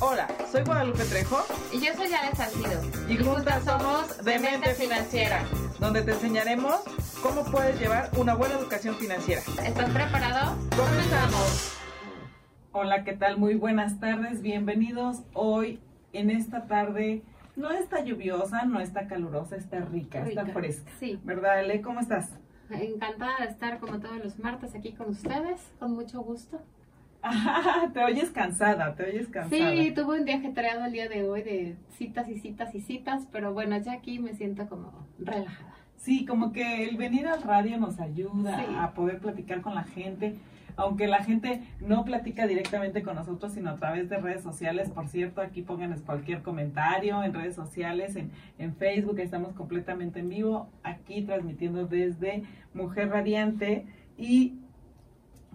Hola, soy Guadalupe Trejo Y yo soy Ale Salcido. y juntas somos Demente Financiera, donde te enseñaremos cómo puedes llevar una buena educación financiera. ¿Estás preparado? ¡Comenzamos! Hola, ¿qué tal? Muy buenas tardes, bienvenidos hoy en esta tarde. No está lluviosa, no está calurosa, está rica, está Rica, fresca. sí. ¿Verdad, Ale? ¿Cómo estás? Encantada de estar como todos los martes aquí con ustedes, con mucho gusto. te oyes cansada, te oyes cansada. Sí, tuve un día ajetreado el día de hoy de citas y citas y citas, pero bueno, ya aquí me siento como relajada. Sí, como que el venir al radio nos ayuda Sí. a poder platicar con la gente, aunque la gente no platica directamente con nosotros, sino a través de redes sociales. Por cierto, aquí pónganos cualquier comentario en redes sociales, en, en Facebook, estamos completamente en vivo, aquí transmitiendo desde Mujer Radiante y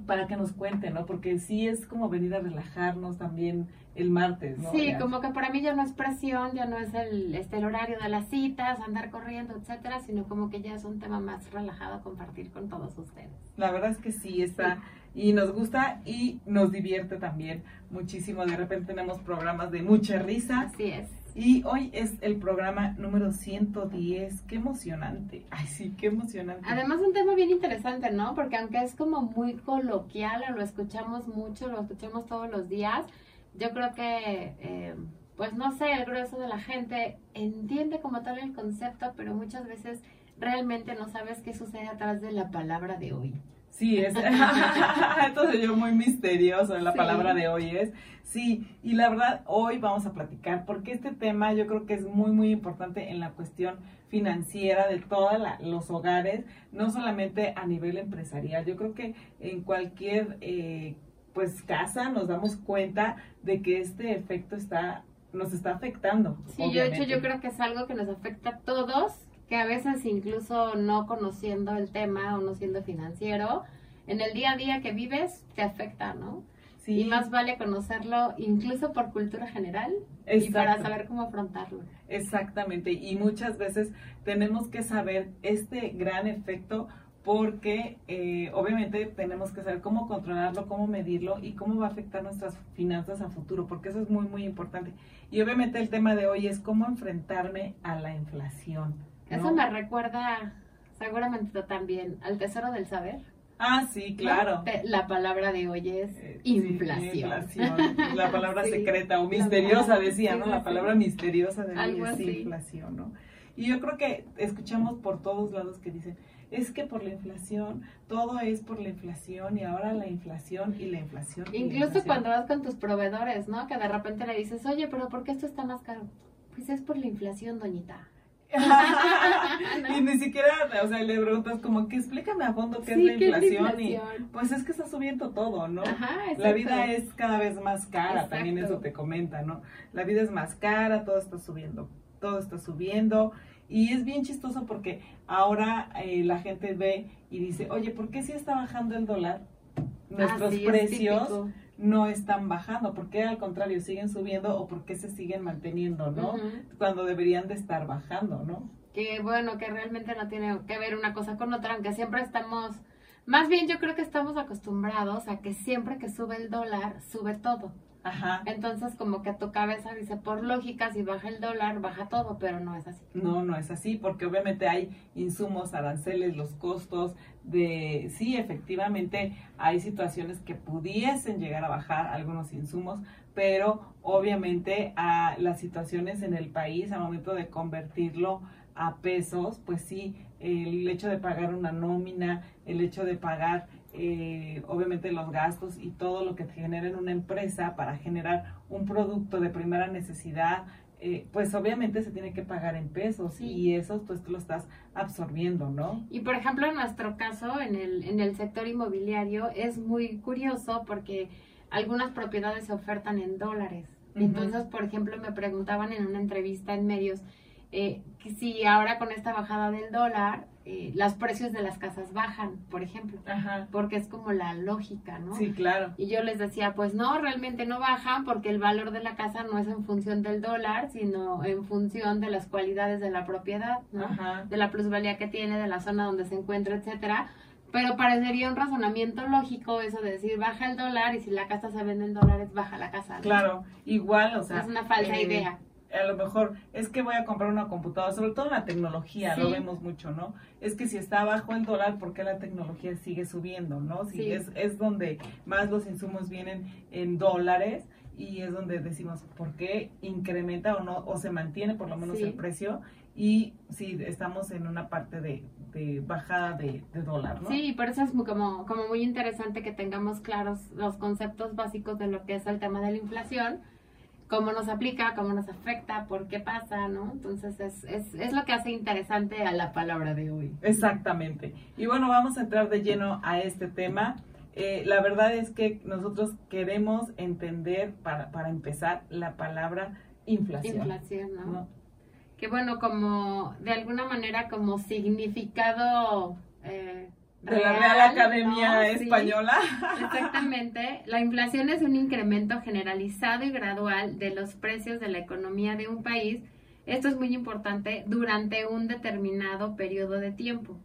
para que nos cuenten, ¿no? Porque sí es como venir a relajarnos también el martes, ¿no? Sí, Ya. como que para mí ya no es presión, ya no es el, este, el horario de las citas, andar corriendo, etcétera, sino como que ya es un tema más relajado a compartir con todos ustedes. La verdad es que sí está y nos gusta y nos divierte también muchísimo. De repente tenemos programas de mucha risa Así es. Y hoy es el programa número 110. Qué emocionante. Ay, sí, qué emocionante. Además un tema bien interesante, ¿no? Porque aunque es como muy coloquial lo escuchamos mucho, lo escuchamos todos los días, yo creo que, eh, pues no sé, el grueso de la gente entiende como tal el concepto, pero muchas veces realmente no sabes qué sucede atrás de la palabra de hoy. Sí, es. Entonces yo muy misterioso en la Sí. palabra de hoy es. Sí, y la verdad hoy vamos a platicar porque este tema yo creo que es muy, muy importante en la cuestión financiera de todos los hogares, no solamente a nivel empresarial. Yo creo que en cualquier eh, pues casa nos damos cuenta de que este efecto está nos está afectando. Sí, yo de hecho obviamente. yo creo que es algo que nos afecta a todos, que a veces incluso no conociendo el tema o no siendo financiero, en el día a día que vives te afecta, ¿no? Sí, Y más vale conocerlo incluso por cultura general y para saber cómo afrontarlo. Exactamente, y muchas veces tenemos que saber este gran efecto porque eh, obviamente tenemos que saber cómo controlarlo, cómo medirlo y cómo va a afectar nuestras finanzas a futuro, porque eso es muy, muy importante. Y obviamente el tema de hoy es cómo enfrentarme a la inflación. ¿No? Eso me recuerda seguramente tú también al tesoro del saber. Ah, sí, claro. La palabra de hoy es Eh, sí, inflación. La palabra Sí. secreta o misteriosa, decía, sí, ¿no? La palabra misteriosa de hoy es así. inflación, ¿no? Y yo creo que escuchamos por todos lados que dicen, es que por la inflación, todo es por la inflación y ahora la inflación y la inflación. y la Incluso inflación. cuando vas con tus proveedores, ¿no? Que de repente le dices, oye, pero ¿por qué esto está más caro? Pues es por la inflación, doñita. y ni siquiera, o sea, le preguntas como que explícame a fondo qué Sí, es la ¿qué es la inflación, y pues es que está subiendo todo, ¿no? Ajá, La vida es cada vez más cara, Exacto. también eso te comenta, ¿no? La vida es más cara, todo está subiendo, todo está subiendo. Y es bien chistoso porque ahora eh, la gente ve y dice, oye, ¿por qué si está bajando el dólar? Nuestros Así es, precios. No están bajando, ¿por qué al contrario siguen subiendo o por qué se siguen manteniendo, ¿no? Cuando deberían de estar bajando, ¿no? Que bueno, que realmente no tiene que ver una cosa con otra, aunque siempre estamos, más bien yo creo que estamos acostumbrados a que siempre que sube el dólar, sube todo. Ajá. Entonces como que tu cabeza dice, por lógica, si baja el dólar, baja todo, pero no es así. No, no es así, porque obviamente hay insumos, aranceles, los costos de, sí, efectivamente hay situaciones que pudiesen llegar a bajar algunos insumos, pero obviamente a las situaciones en el país, al momento de convertirlo a pesos, pues sí, el hecho de pagar una nómina, el hecho de pagar eh, obviamente los gastos y todo lo que genera en una empresa para generar un producto de primera necesidad, eh, pues obviamente se tiene que pagar en pesos Sí. y eso pues tú lo estás absorbiendo, ¿no? Y por ejemplo, en nuestro caso, en el, en el sector inmobiliario, es muy curioso porque algunas propiedades se ofertan en dólares. Entonces, por ejemplo, me preguntaban en una entrevista en medios eh, que si ahora con esta bajada del dólar, eh, los precios de las casas bajan, por ejemplo, Ajá. porque es como la lógica, ¿no? Sí, claro. Y yo les decía, pues no, realmente no bajan porque el valor de la casa no es en función del dólar, sino en función de las cualidades de la propiedad, ¿no? Ajá. de la plusvalía que tiene, de la zona donde se encuentra, etcétera. Pero parecería un razonamiento lógico eso de decir baja el dólar y si la casa se vende en dólares, baja la casa. Claro, igual, o sea. Es una falsa eh, idea. A lo mejor es que voy a comprar una computadora, sobre todo la tecnología, lo vemos mucho, ¿no? Es que si está bajo el dólar, ¿por qué la tecnología sigue subiendo, no? Si es, es donde más los insumos vienen en dólares y es donde decimos por qué incrementa o no, o se mantiene por lo menos el precio y si estamos en una parte de, bajada de, dólar, ¿no? Sí, por eso es muy, como, como muy interesante que tengamos claros los conceptos básicos de lo que es el tema de la inflación, cómo nos aplica, cómo nos afecta, por qué pasa, ¿no? Entonces es, es, es lo que hace interesante a la palabra de hoy. Exactamente. Y bueno, vamos a entrar de lleno a este tema. Eh, la verdad es que nosotros queremos entender, para, para empezar, la palabra inflación. Inflación, ¿no? Que bueno, como de alguna manera como significado... Eh, de la Real Academia Española. exactamente. La inflación es un incremento generalizado y gradual de los precios de la economía de un país. Esto es muy importante durante un determinado periodo de tiempo.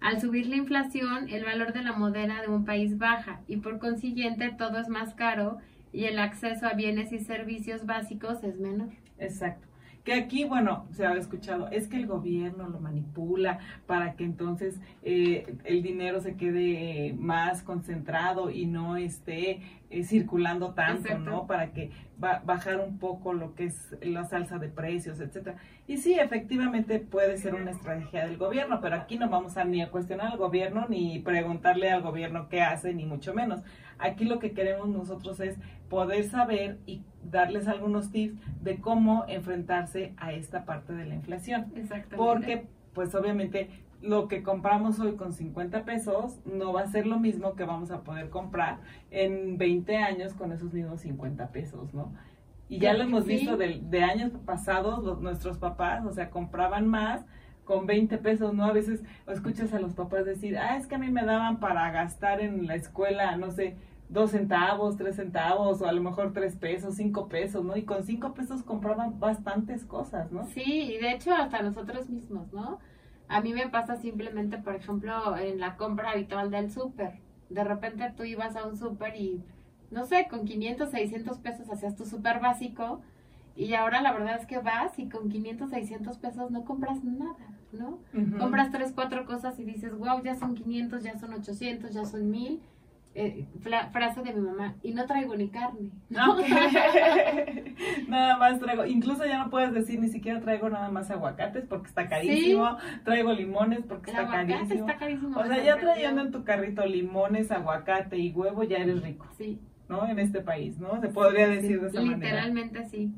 Al subir la inflación, el valor de la moneda de un país baja y por consiguiente todo es más caro y el acceso a bienes y servicios básicos es menor. Exacto. Que aquí, bueno, se ha escuchado, es que el gobierno lo manipula para que entonces eh, el dinero se quede más concentrado y no esté eh, circulando tanto, ¿no? Para que va, bajar un poco lo que es la salsa de precios, etcétera. Y sí, efectivamente puede ser una estrategia del gobierno, pero aquí no vamos a ni a cuestionar al gobierno ni preguntarle al gobierno qué hace, ni mucho menos. Aquí lo que queremos nosotros es poder saber y darles algunos tips de cómo enfrentarse a esta parte de la inflación. Exactamente. Porque, pues obviamente, lo que compramos hoy con 50 pesos no va a ser lo mismo que vamos a poder comprar en 20 años con esos mismos 50 pesos, ¿no? Y ya lo hemos visto de, de, años pasados, los, nuestros papás, o sea, compraban más con 20 pesos, ¿no? A veces escuchas a los papás decir, ah, es que a mí me daban para gastar en la escuela, no sé, dos centavos, tres centavos, o a lo mejor tres pesos, cinco pesos, ¿no? Y con cinco pesos compraban bastantes cosas, ¿no? Sí, y de hecho hasta nosotros mismos, ¿no? A mí me pasa simplemente, por ejemplo, en la compra habitual del súper. De repente tú ibas a un súper y, no sé, con 500, 600 pesos hacías tu súper básico. Y ahora la verdad es que vas y con 500, 600 pesos no compras nada, ¿no? Compras tres, cuatro cosas y dices, wow, ya son 500, ya son 800, ya son 1000 eh, frase de mi mamá, y no traigo ni carne. nada más traigo, incluso ya no puedes decir ni siquiera traigo nada más aguacates porque está carísimo, traigo limones porque está carísimo. está carísimo. O sea, ya trayendo en tu carrito limones, aguacate y huevo, ya eres rico. Sí. ¿No? En este país, ¿no? Se podría decir de esa manera. Literalmente sí.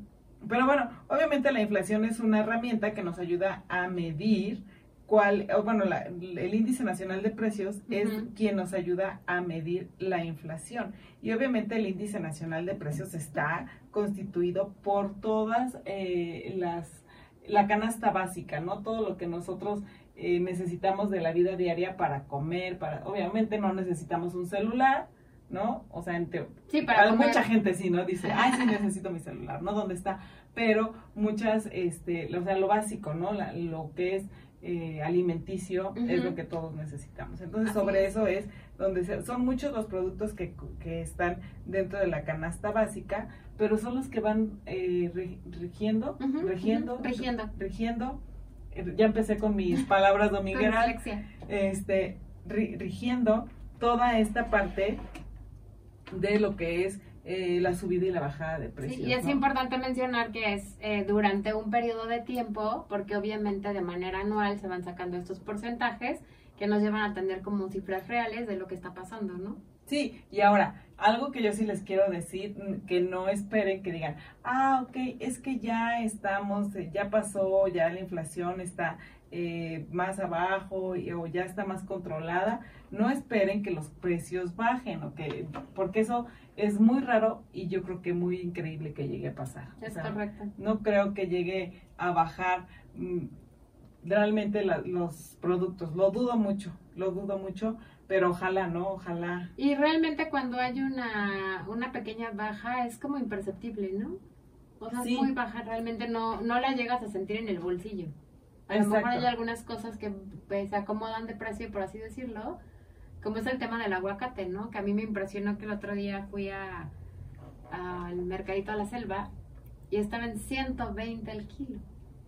Pero bueno, obviamente la inflación es una herramienta que nos ayuda a medir cuál, bueno, el índice nacional de precios es quien nos ayuda a medir la inflación. Y obviamente el índice nacional de precios está constituido por todas eh, las, la canasta básica, ¿no? Todo lo que nosotros eh, necesitamos de la vida diaria para comer, para, obviamente no necesitamos un celular, ¿no? O sea, sí, para mucha gente sí, ¿no? Dice, ay, sí necesito mi celular, ¿no? ¿Dónde está? Pero muchas, este, o sea, lo básico, ¿no? lo que es eh, alimenticio es lo que todos necesitamos. Entonces, sobre eso es donde son muchos los productos que, que, están dentro de la canasta básica, pero son los que van eh, rigiendo, rigiendo, rigiendo, rigiendo. Eh, ya empecé con mis palabras domingueras. este, rigiendo toda esta parte de lo que es eh, la subida y la bajada de precios. y es importante mencionar que es eh, durante un periodo de tiempo, porque obviamente de manera anual se van sacando estos porcentajes que nos llevan a tener como cifras reales de lo que está pasando, ¿no? Sí, y ahora, algo que yo sí les quiero decir, mm, que no esperen que digan, ah, ok, es que ya estamos, eh, ya pasó, ya la inflación está eh, más abajo o ya está más controlada, no esperen que los precios bajen, o que, porque eso es muy raro y yo creo que muy increíble que llegue a pasar. Es correcto. No creo que llegue a bajar mm, realmente los productos, lo dudo mucho, lo dudo mucho, pero ojalá, ¿no? Ojalá. Y realmente cuando hay una, una pequeña baja es como imperceptible, ¿no? O sea, es muy baja, realmente no, no la llegas a sentir en el bolsillo. A lo mejor hay algunas cosas que pues, se acomodan de precio, por así decirlo, como es el tema del aguacate, ¿no? Que a mí me impresionó que el otro día fui a al mercadito a la selva y estaba en 120 el kilo.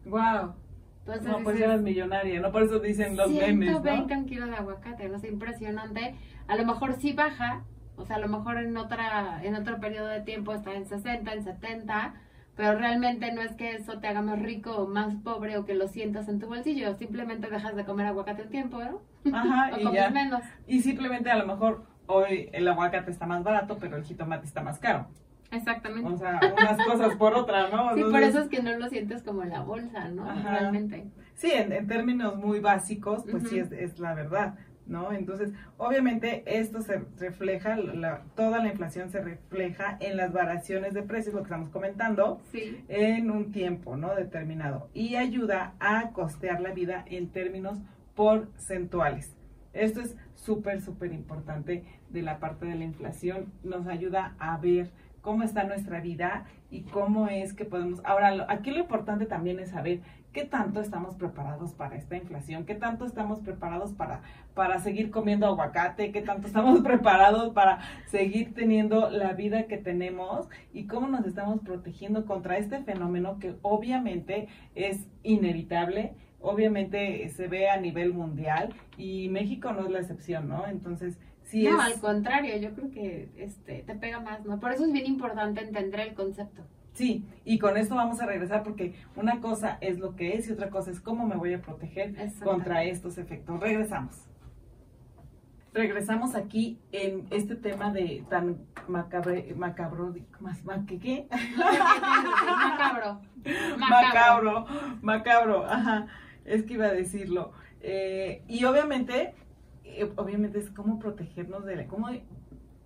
Wow. Entonces, no, pues eras millonaria, ¿no? Por eso dicen los memes, 120 un kilo de aguacate, no sé, impresionante. A lo mejor sí baja, o sea, a lo mejor en otra en otro periodo de tiempo está en 60, en 70, pero realmente no es que eso te haga más rico o más pobre o que lo sientas en tu bolsillo, simplemente dejas de comer aguacate un tiempo, ¿no? Ajá, y ya. menos. Y simplemente a lo mejor hoy el aguacate está más barato, pero el jitomate está más caro. Exactamente. O sea, unas cosas por otras, ¿no? Sí, por eso es que no lo sientes como en la bolsa, ¿no? Realmente. Sí, en, términos muy básicos, pues sí es, es la verdad. ¿No? Entonces, obviamente esto se refleja, toda la inflación se refleja en las variaciones de precios, lo que estamos comentando, en un tiempo, ¿no? Determinado. Y ayuda a costear la vida en términos porcentuales. Esto es súper, súper importante de la parte de la inflación. Nos ayuda a ver cómo está nuestra vida y cómo es que podemos... Ahora, aquí lo importante también es saber qué tanto estamos preparados para esta inflación, qué tanto estamos preparados para, para seguir comiendo aguacate, qué tanto estamos preparados para seguir teniendo la vida que tenemos y cómo nos estamos protegiendo contra este fenómeno que obviamente es inevitable. Obviamente se ve a nivel mundial y México no es la excepción, ¿no? Entonces, no, al contrario, yo creo que este, te pega más, ¿no? Por eso es bien importante entender el concepto. Sí, y con esto vamos a regresar porque una cosa es lo que es y otra cosa es cómo me voy a proteger contra estos efectos. Regresamos. Regresamos aquí en este tema de tan macabre, macabro, más, ¿qué? qué? macabro. Macabro, macabro, ajá, es que iba a decirlo. Eh, y obviamente eh, obviamente es cómo protegernos de la, cómo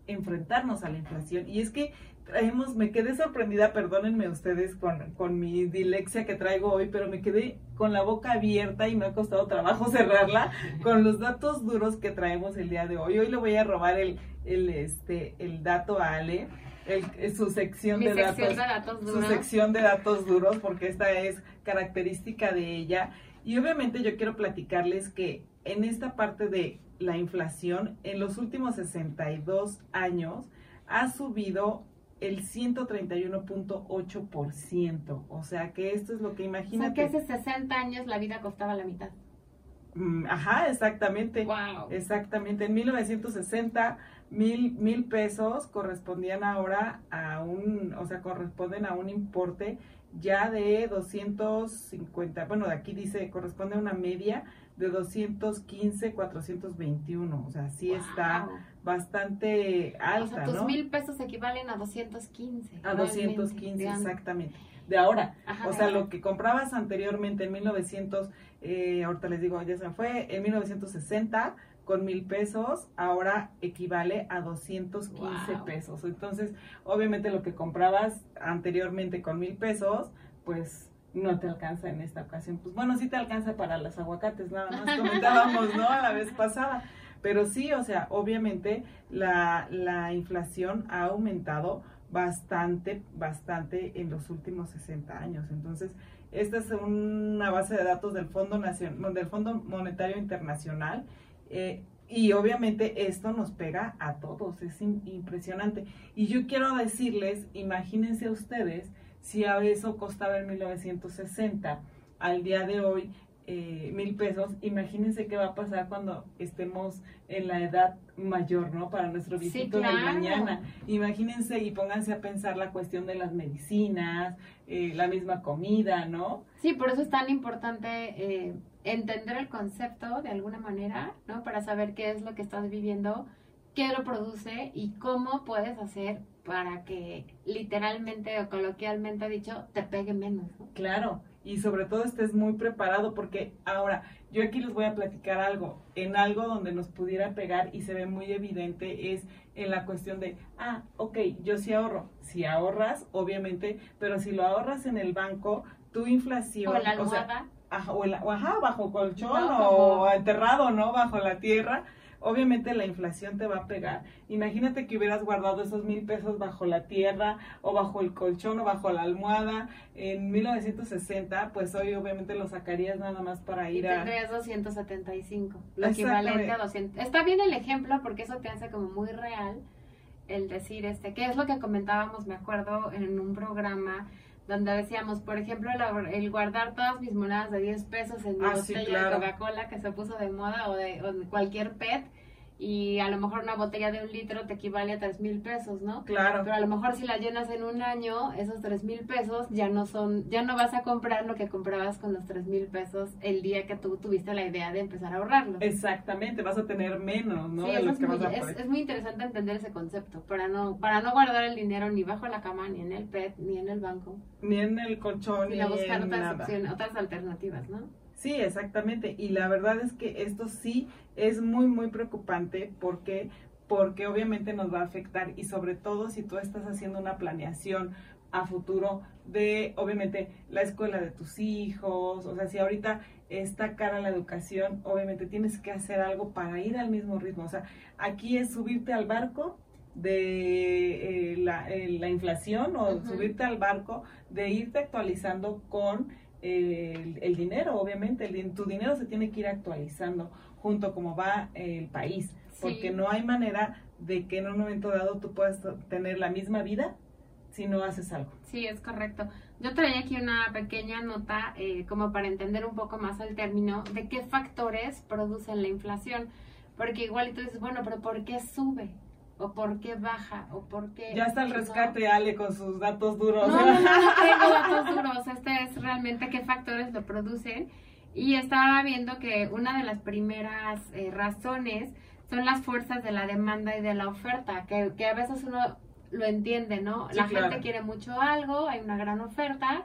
enfrentarnos a la inflación. Y es que traemos, me quedé sorprendida, perdónenme ustedes con, con mi dilexia que traigo hoy, pero me quedé con la boca abierta y me ha costado trabajo cerrarla con los datos duros que traemos el día de hoy. Hoy le voy a robar el, el, este, el dato a Ale. El, su sección, de, datos, de datos su sección de datos duros porque esta es característica de ella y obviamente yo quiero platicarles que en esta parte de la inflación en los últimos 62 años ha subido el 131.8%. O sea que esto es lo que imagínate. O sea que hace 60 años la vida costaba la mitad. Mm, ajá, exactamente. Wow. Exactamente. En 1960, mil, mil pesos correspondían ahora a un, o sea, corresponden a un importe ya de 250, bueno, de aquí dice, corresponde a una media de 215, 421. O sea, sí está bastante alta, o sea, tus mil pesos equivalen a 215. A 215, exactamente. De ahora. o sea, lo que comprabas anteriormente en 1900, eh, ahorita les digo, ya se fue, en 1960 con mil pesos, ahora equivale a 215 pesos. Entonces, obviamente lo que comprabas anteriormente con mil pesos, pues no te alcanza en esta ocasión. Pues bueno, sí te alcanza para los aguacates, nada más comentábamos, ¿no? A la vez pasada. Pero sí, o sea, obviamente la, la inflación ha aumentado bastante, bastante en los últimos 60 años. Entonces, esta es una base de datos del Fondo, Nacional, del Fondo Monetario Internacional. Eh, y obviamente esto nos pega a todos, es impresionante. Y yo quiero decirles, imagínense ustedes, si a eso costaba en 1960, al día de hoy eh, mil pesos, imagínense qué va a pasar cuando estemos en la edad mayor, ¿no? Para nuestro visito de mañana. Imagínense y pónganse a pensar la cuestión de las medicinas, eh, la misma comida, ¿no? Sí, por eso es tan importante eh, entender el concepto de alguna manera, ¿no? Para saber qué es lo que estás viviendo, qué lo produce y cómo puedes hacer para que literalmente o coloquialmente dicho te pegue menos. Claro, y sobre todo estés muy preparado porque ahora yo aquí les voy a platicar algo, en algo donde nos pudiera pegar y se ve muy evidente es en la cuestión de, ah, ok, yo sí ahorro, si ahorras, obviamente, pero si lo ahorras en el banco, tu inflación... O la almohada. o, ajá, bajo colchón o enterrado, ¿no? Bajo la tierra obviamente la inflación te va a pegar. Imagínate que hubieras guardado esos mil pesos bajo la tierra o bajo el colchón o bajo la almohada en 1960, pues hoy obviamente lo sacarías nada más para ir y a... tendrías 275, lo equivalente a 200. Está bien el ejemplo porque eso te hace como muy real el decir este, que es lo que comentábamos, me acuerdo, en un programa donde decíamos, por ejemplo, el, guardar todas mis monedas de 10 pesos en mi Ah, botella sí, de. Coca-Cola que se puso de moda o de, o de cualquier PET y a lo mejor una botella de un litro te equivale a 3 mil pesos, ¿no? Claro. Pero a lo mejor si la llenas en un año, esos 3 mil pesos ya no son, ya no vas a comprar lo que comprabas con los 3 mil pesos el día que tú tuviste la idea de empezar a ahorrarlo. Exactamente, vas a tener menos, ¿no? Sí, de eso lo es, que muy, vas a es, es muy interesante entender ese concepto, para no, para no guardar el dinero ni bajo la cama, ni en el PET, ni en el banco, Ni en el colchón, ni sino buscar en otras nada. opciones, otras alternativas, ¿no? Sí, exactamente. Y la verdad es que esto sí es muy, muy preocupante porque, porque obviamente nos va a afectar y sobre todo si tú estás haciendo una planeación a futuro de, obviamente, la escuela de tus hijos, o sea, si ahorita está cara la educación, obviamente tienes que hacer algo para ir al mismo ritmo. O sea, aquí es subirte al barco de eh, la, eh, la inflación o subirte al barco de irte actualizando con el, el dinero, obviamente, el, tu dinero se tiene que ir actualizando junto como va el país, Sí. porque no hay manera de que en un momento dado tú puedas tener la misma vida si no haces algo. Sí, es correcto. Yo traía aquí una pequeña nota eh, como para entender un poco más el término de qué factores producen la inflación. Porque igual tú dices, bueno, pero ¿por qué sube? ¿O por qué baja? ¿O por qué...? Ya está el no? rescate, Ale, con sus datos duros. No, no, no, no tengo datos duros. Este es realmente qué factores lo producen. Y estaba viendo que una de las primeras eh, razones son las fuerzas de la demanda y de la oferta, que, que a veces uno lo entiende, ¿no? Sí, la claro. gente quiere mucho algo, hay una gran oferta,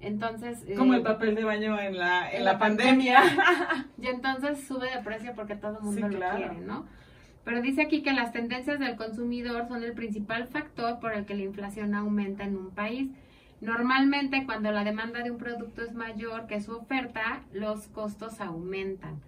entonces... eh, Como el papel de baño en la, en en la, pandemia. y entonces sube de precio porque todo el mundo Sí, lo claro. quiere, ¿no? Pero dice aquí que las tendencias del consumidor son el principal factor por el que la inflación aumenta en un país. Normalmente cuando la demanda de un producto es mayor que su oferta, los costos aumentan.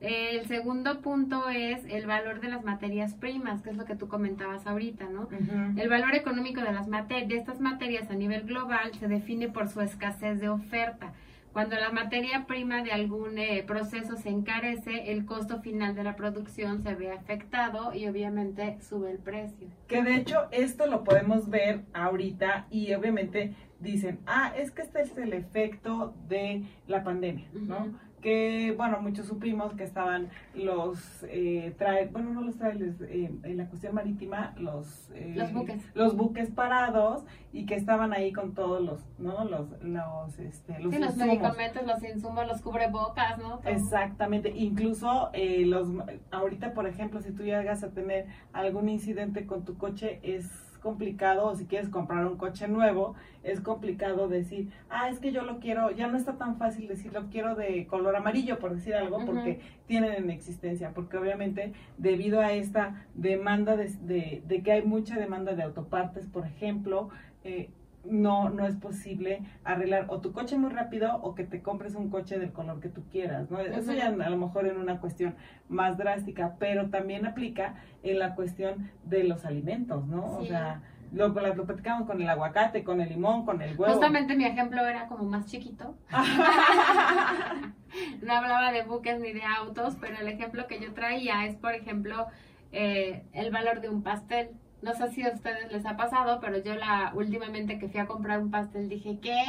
El segundo punto es el valor de las materias primas, que es lo que tú comentabas ahorita, ¿no? El valor económico de, las de estas materias a nivel global se define por su escasez de oferta. Cuando la materia prima de algún eh, proceso se encarece, el costo final de la producción se ve afectado y obviamente sube el precio. Que de hecho esto lo podemos ver ahorita y obviamente dicen, ah, es que este es el efecto de la pandemia, ¿no? Que, bueno, muchos supimos que estaban los, eh, trae, bueno, no los trailers, eh, en la cuestión marítima, los... eh, Los buques. Los buques parados y que estaban ahí con todos los, ¿no? Los, los, este, los Sí, los medicamentos, los insumos, los cubrebocas, ¿no? Todo. Exactamente, incluso eh, los ahorita por ejemplo si tú llegas a tener algún incidente con tu coche es complicado o si quieres comprar un coche nuevo es complicado decir ah es que yo lo quiero ya no está tan fácil decir lo quiero de color amarillo por decir algo porque tienen en existencia porque obviamente debido a esta demanda de, de- de que hay mucha demanda de autopartes por ejemplo eh, no, no es posible arreglar o tu coche muy rápido o que te compres un coche del color que tú quieras, ¿no? Eso ya a lo mejor en una cuestión más drástica, pero también aplica en la cuestión de los alimentos, ¿no? O sea, lo, lo, lo platicamos con el aguacate, con el limón, con el huevo. Justamente mi ejemplo era como más chiquito. no hablaba de buques ni de autos, pero el ejemplo que yo traía es, por ejemplo, eh, el valor de un pastel. No sé si a ustedes les ha pasado, pero yo la últimamente que fui a comprar un pastel dije, ¿qué?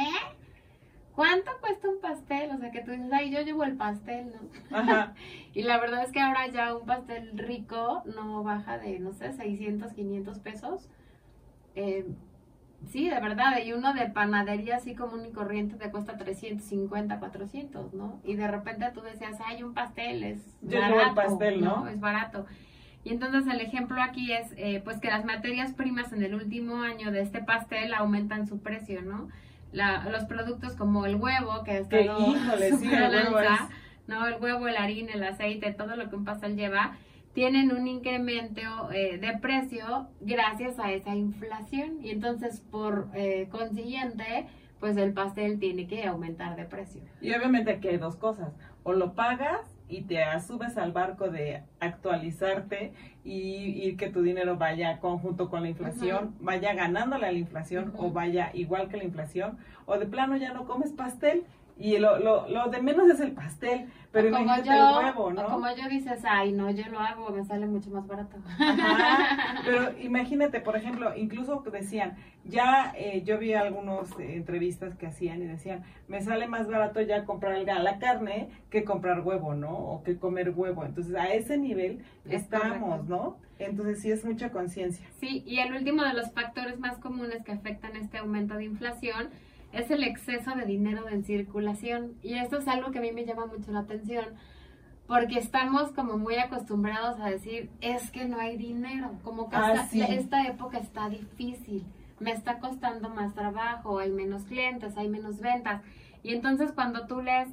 ¿Cuánto cuesta un pastel? O sea, que tú dices, ay, yo llevo el pastel, ¿no? Ajá. Y la verdad es que ahora ya un pastel rico no baja de, no sé, 600, 500 pesos. Eh, sí, de verdad. Y uno de panadería así común y corriente te cuesta 350, 400, ¿no? Y de repente tú decías, ay, un pastel es Yo barato. llevo el pastel, ¿no? Es barato. Y entonces el ejemplo aquí es, eh, pues que las materias primas en el último año de este pastel aumentan su precio, ¿no? La, los productos como el huevo, que ha estado híjole, sí, el huevo es- ¿no? El huevo, el harina, el aceite, todo lo que un pastel lleva, tienen un incremento eh, de precio gracias a esa inflación. Y entonces, por eh, consiguiente, pues el pastel tiene que aumentar de precio. Y obviamente aquí hay dos cosas, o lo pagas y te subes al barco de actualizarte y, que tu dinero vaya conjunto con la inflación, vaya ganándole a la inflación o vaya igual que la inflación, o de plano ya no comes pastel y lo, lo, lo de menos es el pastel, pero imagínate el huevo, ¿no? como yo dices, ay, no, yo lo hago, me sale mucho más barato. pero imagínate, por ejemplo, incluso decían, ya eh, yo vi algunas eh, entrevistas que hacían y decían, me sale más barato ya comprar la carne que comprar huevo, ¿no? O que comer huevo. Entonces, a ese nivel estamos, ¿no? Entonces, sí es mucha conciencia. Sí, y el último de los factores más comunes que afectan este aumento de inflación es el exceso de dinero en circulación. Y esto es algo que a mí me llama mucho la atención, porque estamos como muy acostumbrados a decir, es que no hay dinero, como que ah, esta, época está difícil, me está costando más trabajo, hay menos clientes, hay menos ventas. Y entonces cuando tú lees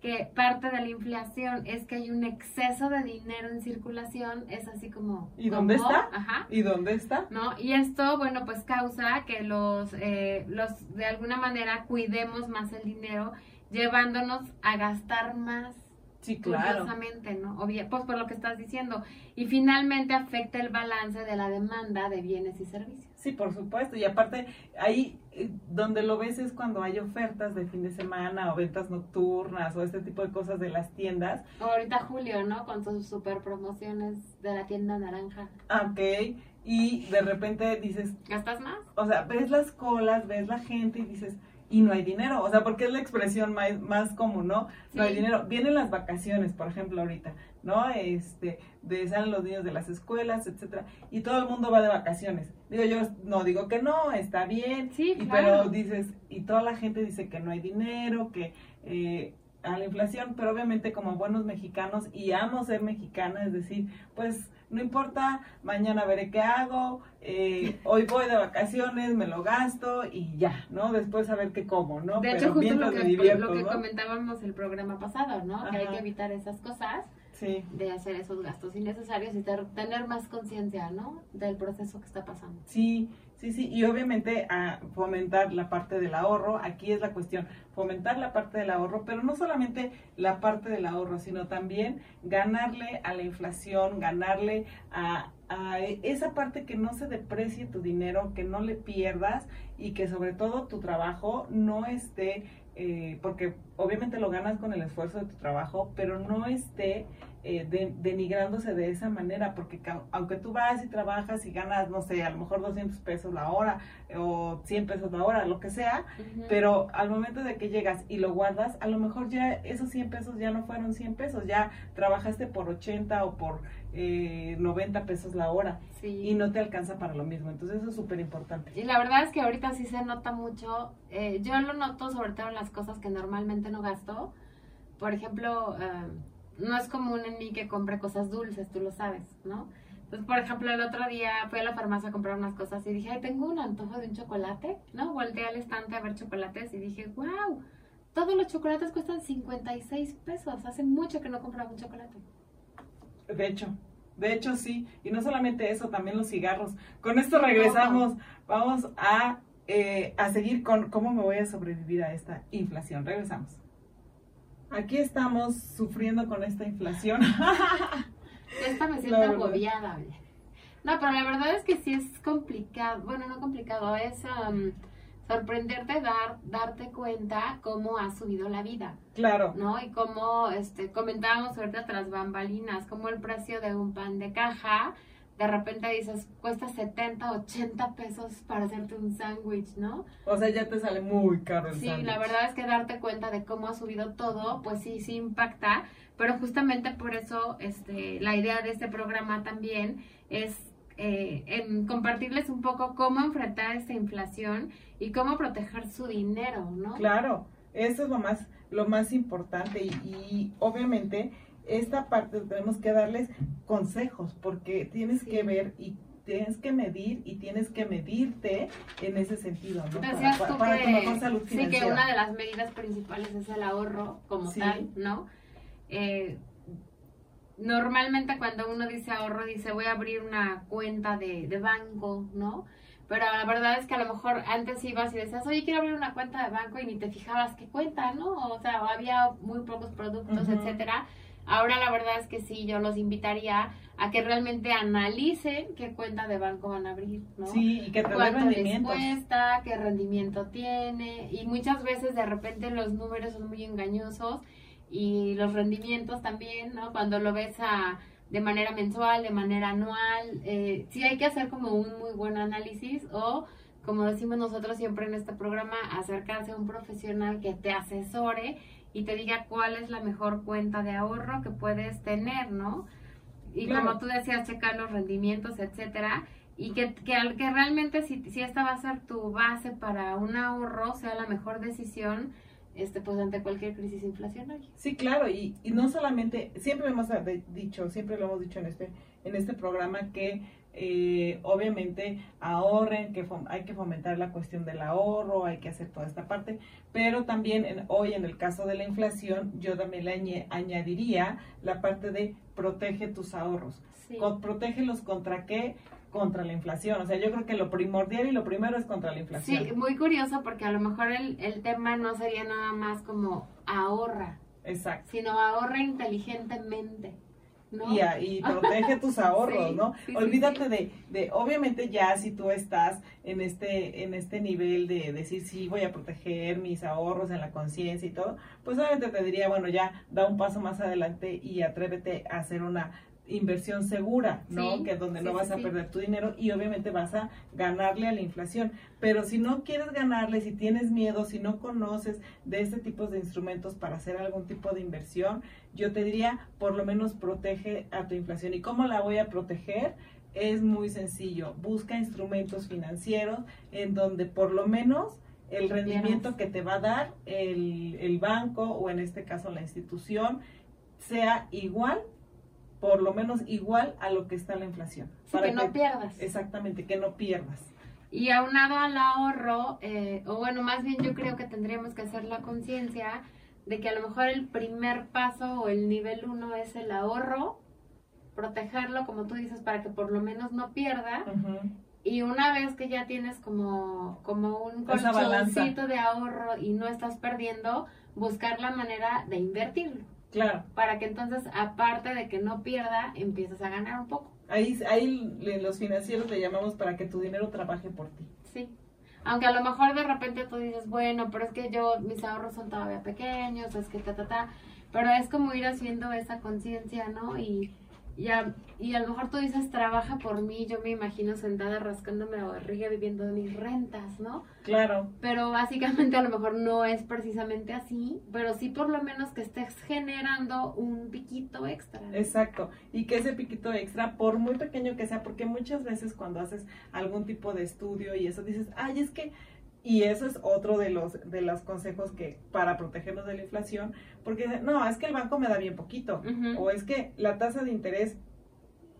que parte de la inflación es que hay un exceso de dinero en circulación, es así como... ¿Y dónde está? Ajá. ¿Y dónde está? ¿No? Y esto, bueno, pues causa que los, eh, los, de alguna manera, cuidemos más el dinero, llevándonos a gastar más. Sí, claro. ¿no? pues por lo que estás diciendo. Y finalmente afecta el balance de la demanda de bienes y servicios. Sí, por supuesto. Y aparte, ahí donde lo ves es cuando hay ofertas de fin de semana o ventas nocturnas o este tipo de cosas de las tiendas. ahorita Julio, ¿no? Con sus super promociones de la tienda naranja. Ah, ok. Y de repente dices... ¿Gastas más? O sea, ves las colas, ves la gente y dices, y no hay dinero. O sea, porque es la expresión más, más común, ¿no? No hay dinero. Vienen las vacaciones, por ejemplo, ahorita. ¿no? Este, de salen los niños de las escuelas, etcétera, y todo el mundo va de vacaciones. Digo yo, no digo que no, está bien, sí, pero dices, y toda la gente dice que no hay dinero, que eh, a la inflación, pero obviamente como buenos mexicanos, y amo ser mexicana, es decir, pues no importa, mañana veré qué hago, eh, hoy voy de vacaciones, me lo gasto y ya, ¿no? Después a ver qué como, ¿no? De hecho, justo lo que, lo que comentábamos el programa pasado, ¿no? Que hay que evitar esas cosas de hacer esos gastos innecesarios y tener más conciencia, ¿no? Del proceso que está pasando. Sí, sí, sí, y obviamente a fomentar la parte del ahorro, aquí es la cuestión, fomentar la parte del ahorro, pero no solamente la parte del ahorro, sino también ganarle a la inflación, ganarle a, a esa parte que no se deprecie tu dinero, que no le pierdas y que sobre todo tu trabajo no esté eh, porque obviamente lo ganas con el esfuerzo de tu trabajo, pero no esté eh, denigrándose de esa manera, porque aunque tú vas y trabajas y ganas, no sé, a lo mejor 200 pesos la hora o 100 pesos la hora, lo que sea, pero al momento de que llegas y lo guardas, a lo mejor ya esos 100 pesos ya no fueron 100 pesos, ya trabajaste por 80 o por eh, 90 pesos la hora y no te alcanza para lo mismo. Entonces eso es súper importante. Y la verdad es que ahorita sí se nota mucho, eh, yo lo noto sobre todo en las cosas que normalmente no gasto. Por ejemplo, eh, no es común en mí que compre cosas dulces, tú lo sabes, ¿no? Entonces, por ejemplo, el otro día fui a la farmacia a comprar unas cosas y dije, ay, tengo un antojo de un chocolate, ¿no? Volteé al estante a ver chocolates y dije, wow, todos los chocolates cuestan 56 pesos. Hace mucho que no compraba un chocolate. De hecho, de hecho sí. Y no solamente eso, también los cigarros. Con esto regresamos. Vamos a, eh, a seguir con cómo me voy a sobrevivir a esta inflación. Regresamos. Aquí estamos sufriendo con esta inflación. esta me siento agobiada. No, pero la verdad es que sí es complicado. Bueno, no complicado, es sorprenderte, dar, darte cuenta cómo ha subido la vida. Claro. ¿No? Y cómo, este, comentábamos ahorita tras bambalinas, como el precio de un pan de caja, de repente dices, cuesta 70, 80 pesos para hacerte un sándwich, ¿no? O sea, ya te sale muy caro el Sí, la verdad es que darte cuenta de cómo ha subido todo, pues sí, sí impacta, pero justamente por eso, este, la idea de este programa también es eh, en compartirles un poco cómo enfrentar esta inflación y cómo proteger su dinero, ¿no? Claro, eso es lo más, lo más importante y, obviamente esta parte tenemos que darles consejos porque tienes que ver y tienes que medir y tienes que medirte en ese sentido, ¿no? para, tu mejor salud financiera. Sí, que una de las medidas principales es el ahorro como tal, ¿no? Eh, normalmente cuando uno dice ahorro, dice voy a abrir una cuenta de, de banco, ¿no? Pero la verdad es que a lo mejor antes ibas y decías, oye, quiero abrir una cuenta de banco y ni te fijabas qué cuenta, ¿no? O sea, había muy pocos productos, etcétera. Ahora la verdad es que sí, yo los invitaría a que realmente analicen qué cuenta de banco van a abrir, ¿no? Sí, y que cuánto les cuesta, qué rendimiento tiene, y muchas veces de repente los números son muy engañosos y los rendimientos también, ¿no? Cuando lo ves a, de manera mensual, de manera anual, eh, sí hay que hacer como un muy buen análisis o como decimos nosotros siempre en este programa, acercarse a un profesional que te asesore y te diga cuál es la mejor cuenta de ahorro que puedes tener, ¿no? Y como tú decías, checar los rendimientos, etcétera, y que, que, que realmente si, si esta va a ser tu base para un ahorro, sea la mejor decisión, este, pues ante cualquier crisis inflacionaria. Sí, claro, y, y no solamente, siempre hemos dicho, siempre lo hemos dicho en este, en este programa que eh, obviamente ahorren, que hay que fomentar la cuestión del ahorro, hay que hacer toda esta parte, pero también hoy en el caso de la inflación, yo también le añadiría la parte de protege tus ahorros. protégelos contra qué? Contra la inflación. O sea, yo creo que lo primordial y lo primero es contra la inflación. Sí, muy curioso porque a lo mejor el, el tema no sería nada más como ahorra. Exacto. Sino ahorra inteligentemente. Y, protege tus ahorros, ¿no? Olvídate de, de, obviamente ya si tú estás en este, en este nivel de decir, sí, voy a proteger mis ahorros en la conciencia y todo, pues obviamente te diría, bueno, ya da un paso más adelante y atrévete a hacer una inversión segura, ¿no? que donde no vas a perder tu dinero y obviamente vas a ganarle a la inflación. Pero si no quieres ganarle, si tienes miedo, si no conoces de este tipo de instrumentos para hacer algún tipo de inversión, yo te diría, por lo menos protege a tu inflación. ¿Y cómo la voy a proteger? Es muy sencillo. Busca instrumentos financieros en donde por lo menos el rendimiento que te va a dar el, el banco o en este caso la institución sea igual por lo menos igual a lo que está la inflación. para que no pierdas. Exactamente, que no pierdas. Y aunado al ahorro, eh, o bueno, más bien yo creo que tendríamos que hacer la conciencia de que a lo mejor el primer paso o el nivel uno es el ahorro, protegerlo, como tú dices, para que por lo menos no pierda. Y una vez que ya tienes como, como un colchoncito de ahorro y no estás perdiendo, buscar la manera de invertirlo. Claro. Para que entonces, aparte de que no pierda, empieces a ganar un poco. Ahí, ahí los financieros le llamamos para que tu dinero trabaje por ti. Sí. Aunque a lo mejor de repente tú dices, bueno, pero es que yo, mis ahorros son todavía pequeños, es que ta, ta, ta. Pero es como ir haciendo esa conciencia, ¿no? Y, y a, y a lo mejor tú dices, trabaja por mí, yo me imagino sentada rascándome la barriga viviendo de mis rentas, ¿no? Claro. Pero básicamente a lo mejor no es precisamente así, pero sí por lo menos que estés generando un piquito extra. Exacto, y que ese piquito extra, por muy pequeño que sea, porque muchas veces cuando haces algún tipo de estudio y eso dices, ay, es que y eso es otro de los, de los consejos que para protegernos de la inflación, porque no, es que el banco me da bien poquito, o es que la tasa de interés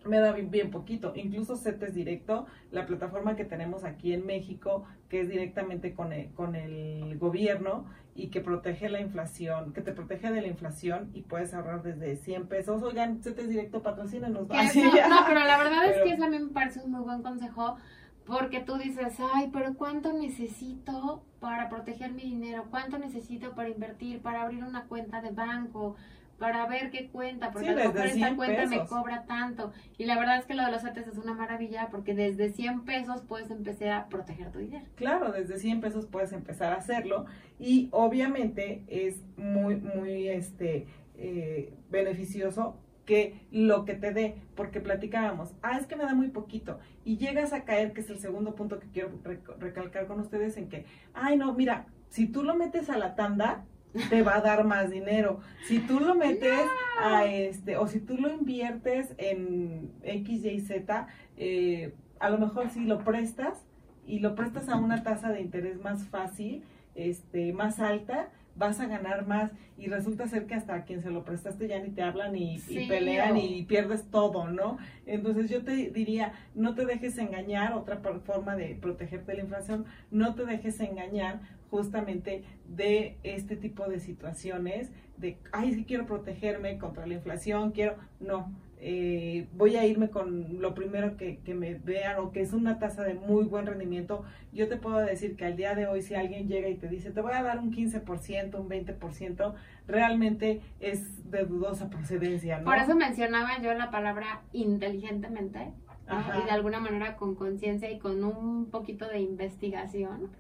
me da bien, poquito. Incluso CETES Directo, la plataforma que tenemos aquí en México, que es directamente con el, con el gobierno y que protege la inflación, que te protege de la inflación y puedes ahorrar desde 100 pesos. Oigan, CETES Directo, patrocínanos. No, pero la verdad es que eso a mí me parece un muy buen consejo porque tú dices, ay, pero ¿cuánto necesito para proteger mi dinero? ¿Cuánto necesito para invertir, para abrir una cuenta de banco? para ver qué cuenta, porque a lo mejor esta cuenta me cobra tanto. Y la verdad es que lo de los CETES es una maravilla porque desde 100 pesos puedes empezar a proteger tu dinero. Claro, desde 100 pesos puedes empezar a hacerlo y obviamente es muy, muy este, eh, beneficioso que lo que te dé, porque platicábamos, ah, es que me da muy poquito, y llegas a caer, que es el segundo punto que quiero recalcar con ustedes, en que, ay, no, mira, si tú lo metes a la tanda, te va a dar más dinero. Si tú lo metes a este, o si tú lo inviertes en X, Y, Z, eh, a lo mejor si lo prestas y lo prestas a una tasa de interés más fácil, este, más alta, vas a ganar más y resulta ser que hasta a quien se lo prestaste ya ni te hablan y, pelean y pierdes todo, ¿no? Entonces yo te diría, no te dejes engañar, otra forma de protegerte de la inflación, no te dejes engañar justamente de este tipo de situaciones de, ay, sí quiero protegerme contra la inflación, quiero, no, eh, voy a irme con lo primero que, que, me vean o que es una tasa de muy buen rendimiento, yo te puedo decir que al día de hoy si alguien llega y te dice te voy a dar un 15%, un 20%, realmente es de dudosa procedencia. ¿no? Por eso mencionaba yo la palabra inteligentemente y de alguna manera con conciencia y con un poquito de investigación.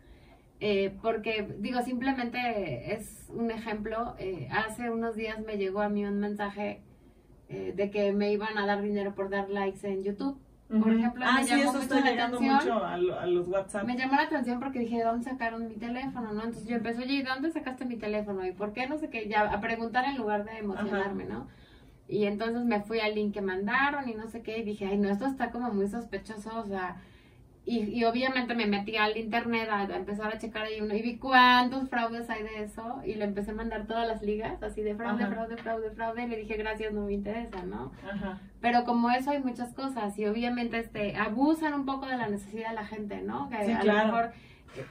Eh, porque digo, simplemente es un ejemplo. Eh, hace unos días me llegó a mí un mensaje eh, de que me iban a dar dinero por dar likes en YouTube. Por ejemplo, ah, me sí, llamó eso mucho llegando atención. mucho a, lo- a los WhatsApp. Me llamó la atención porque dije, ¿de dónde sacaron mi teléfono? ¿no? Entonces yo empecé, oye, ¿y de dónde sacaste mi teléfono? ¿Y por qué? No sé qué, ya a preguntar en lugar de emocionarme, ¿no? Y entonces me fui al link que mandaron y no sé qué, y dije, ay, no, esto está como muy sospechoso, o sea, y, y obviamente me metí al internet a, a empezar a checar ahí uno y vi cuántos fraudes hay de eso y le empecé a mandar todas las ligas, así de fraude, Ajá. fraude, fraude, fraude, y le dije, gracias, no me interesa, ¿no? Ajá. Pero como eso hay muchas cosas y obviamente este abusan un poco de la necesidad de la gente, ¿no? Que Sí, a claro. lo mejor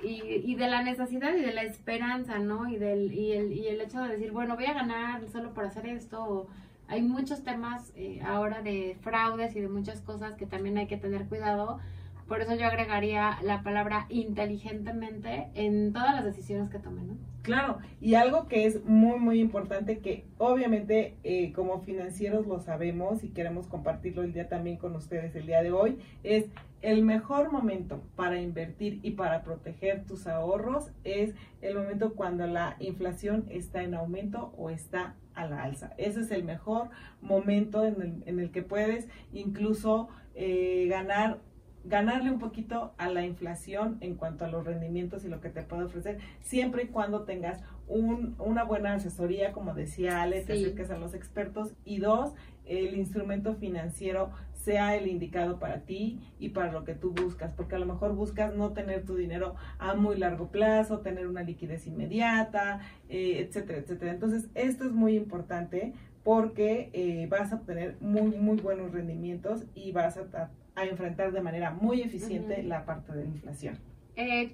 y, y de la necesidad y de la esperanza, ¿no? Y del y el, y el hecho de decir, bueno, voy a ganar solo por hacer esto. o hay muchos temas eh, ahora de fraudes y de muchas cosas que también hay que tener cuidado. Por eso yo agregaría la palabra inteligentemente en todas las decisiones que tomen, ¿no? Claro, y algo que es muy, muy importante, que obviamente eh, como financieros lo sabemos y queremos compartirlo el día también con ustedes el día de hoy, es el mejor momento para invertir y para proteger tus ahorros es el momento cuando la inflación está en aumento o está a la alza. Ese es el mejor momento en el, en el que puedes incluso eh, ganar ganarle un poquito a la inflación en cuanto a los rendimientos y lo que te puede ofrecer, siempre y cuando tengas un, una buena asesoría, como decía Ale, te Sí. acerques a los expertos, y dos, el instrumento financiero sea el indicado para ti y para lo que tú buscas, porque a lo mejor buscas no tener tu dinero a muy largo plazo, tener una liquidez inmediata, eh, etcétera, etcétera. Entonces, esto es muy importante porque eh, vas a obtener muy, muy buenos rendimientos y vas a, a- enfrentar de manera muy eficiente la parte de la inflación. Eh,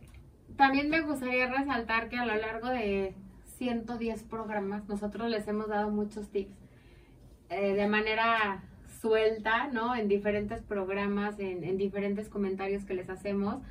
también me gustaría resaltar que a lo largo de 110 programas nosotros les hemos dado muchos tips eh, de manera suelta, ¿no? En diferentes programas, en, en diferentes comentarios que les hacemos,